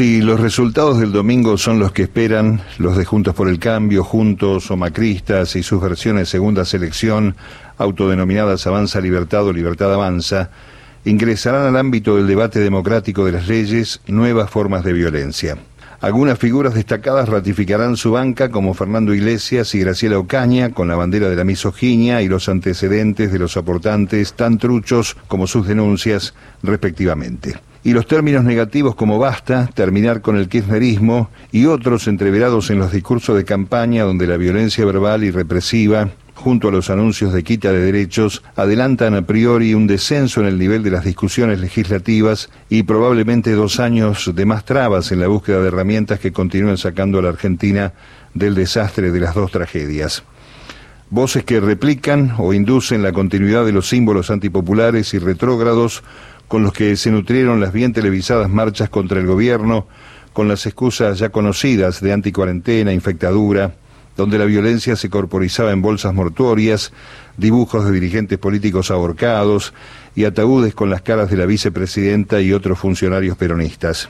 Si los resultados del domingo son los que esperan, los de Juntos por el Cambio, Juntos o Macristas y sus versiones segunda selección, autodenominadas Avanza Libertad o Libertad Avanza, ingresarán al ámbito del debate democrático de las leyes nuevas formas de violencia. Algunas figuras destacadas ratificarán su banca como Fernando Iglesias y Graciela Ocaña con la bandera de la misoginia y los antecedentes de los aportantes tan truchos como sus denuncias respectivamente y los términos negativos como basta, terminar con el kirchnerismo y otros entreverados en los discursos de campaña donde la violencia verbal y represiva junto a los anuncios de quita de derechos, adelantan a priori un descenso en el nivel de las discusiones legislativas y probablemente dos años de más trabas en la búsqueda de herramientas que continúen sacando a la Argentina del desastre de las dos tragedias. Voces que replican o inducen la continuidad de los símbolos antipopulares y retrógrados con los que se nutrieron las bien televisadas marchas contra el gobierno, con las excusas ya conocidas de anticuarentena, infectadura, donde la violencia se corporizaba en bolsas mortuorias, dibujos de dirigentes políticos ahorcados y ataúdes con las caras de la vicepresidenta y otros funcionarios peronistas.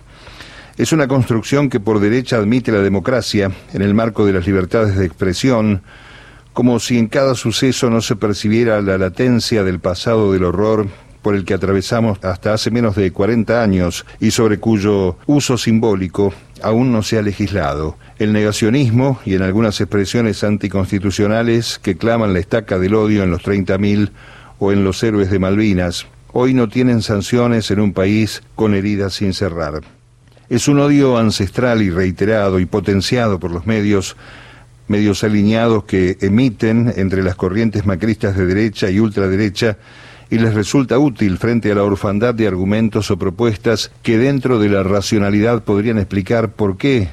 Es una construcción que por derecha admite la democracia en el marco de las libertades de expresión, como si en cada suceso no se percibiera la latencia del pasado del horror por el que atravesamos hasta hace menos de 40 años y sobre cuyo uso simbólico aún no se ha legislado. El negacionismo y en algunas expresiones anticonstitucionales que claman la estaca del odio en los 30.000 o en los héroes de Malvinas, hoy no tienen sanciones en un país con heridas sin cerrar. Es un odio ancestral y reiterado y potenciado por los medios medios alineados que emiten entre las corrientes macristas de derecha y ultraderecha y les resulta útil frente a la orfandad de argumentos o propuestas que dentro de la racionalidad podrían explicar por qué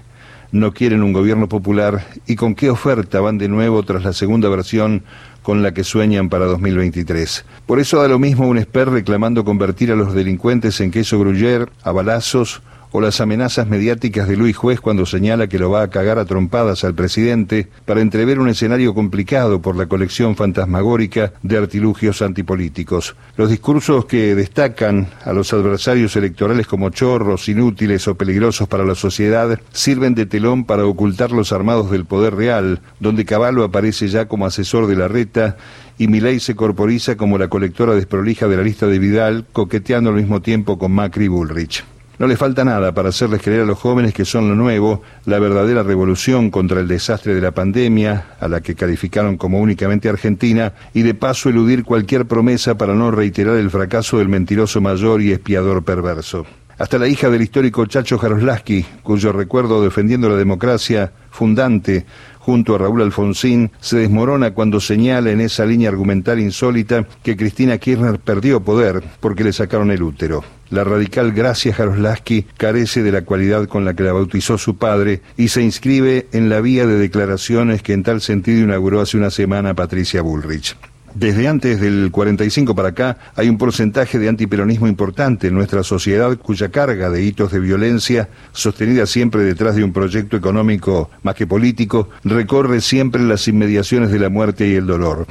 no quieren un gobierno popular y con qué oferta van de nuevo tras la segunda versión con la que sueñan para 2023. Por eso da lo mismo un esper reclamando convertir a los delincuentes en queso gruyer, a balazos o las amenazas mediáticas de Luis Juez cuando señala que lo va a cagar a trompadas al presidente para entrever un escenario complicado por la colección fantasmagórica de artilugios antipolíticos. Los discursos que destacan a los adversarios electorales como chorros, inútiles o peligrosos para la sociedad sirven de telón para ocultar los armados del poder real, donde Caballo aparece ya como asesor de la reta y Milei se corporiza como la colectora desprolija de la lista de Vidal, coqueteando al mismo tiempo con Macri y Bullrich. No le falta nada para hacerles creer a los jóvenes que son lo nuevo, la verdadera revolución contra el desastre de la pandemia, a la que calificaron como únicamente Argentina, y de paso eludir cualquier promesa para no reiterar el fracaso del mentiroso mayor y espiador perverso. Hasta la hija del histórico Chacho Jaroslaski, cuyo recuerdo defendiendo la democracia fundante junto a Raúl Alfonsín, se desmorona cuando señala en esa línea argumental insólita que Cristina Kirchner perdió poder porque le sacaron el útero. La radical Gracia Jaroslaski carece de la cualidad con la que la bautizó su padre y se inscribe en la vía de declaraciones que en tal sentido inauguró hace una semana Patricia Bullrich. Desde antes del 45 para acá hay un porcentaje de antiperonismo importante en nuestra sociedad cuya carga de hitos de violencia, sostenida siempre detrás de un proyecto económico más que político, recorre siempre las inmediaciones de la muerte y el dolor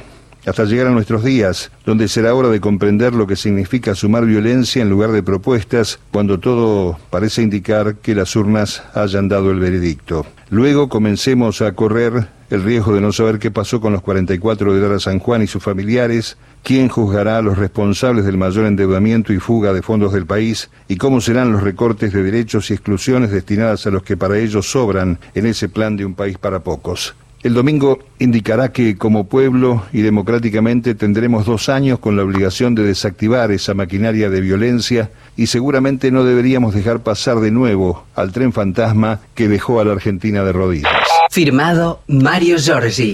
hasta llegar a nuestros días, donde será hora de comprender lo que significa sumar violencia en lugar de propuestas, cuando todo parece indicar que las urnas hayan dado el veredicto. Luego comencemos a correr el riesgo de no saber qué pasó con los 44 de Lara San Juan y sus familiares, quién juzgará a los responsables del mayor endeudamiento y fuga de fondos del país y cómo serán los recortes de derechos y exclusiones destinadas a los que para ellos sobran en ese plan de un país para pocos. El domingo indicará que como pueblo y democráticamente tendremos dos años con la obligación de desactivar esa maquinaria de violencia y seguramente no deberíamos dejar pasar de nuevo al tren fantasma que dejó a la Argentina de rodillas. Firmado Mario Giorgi.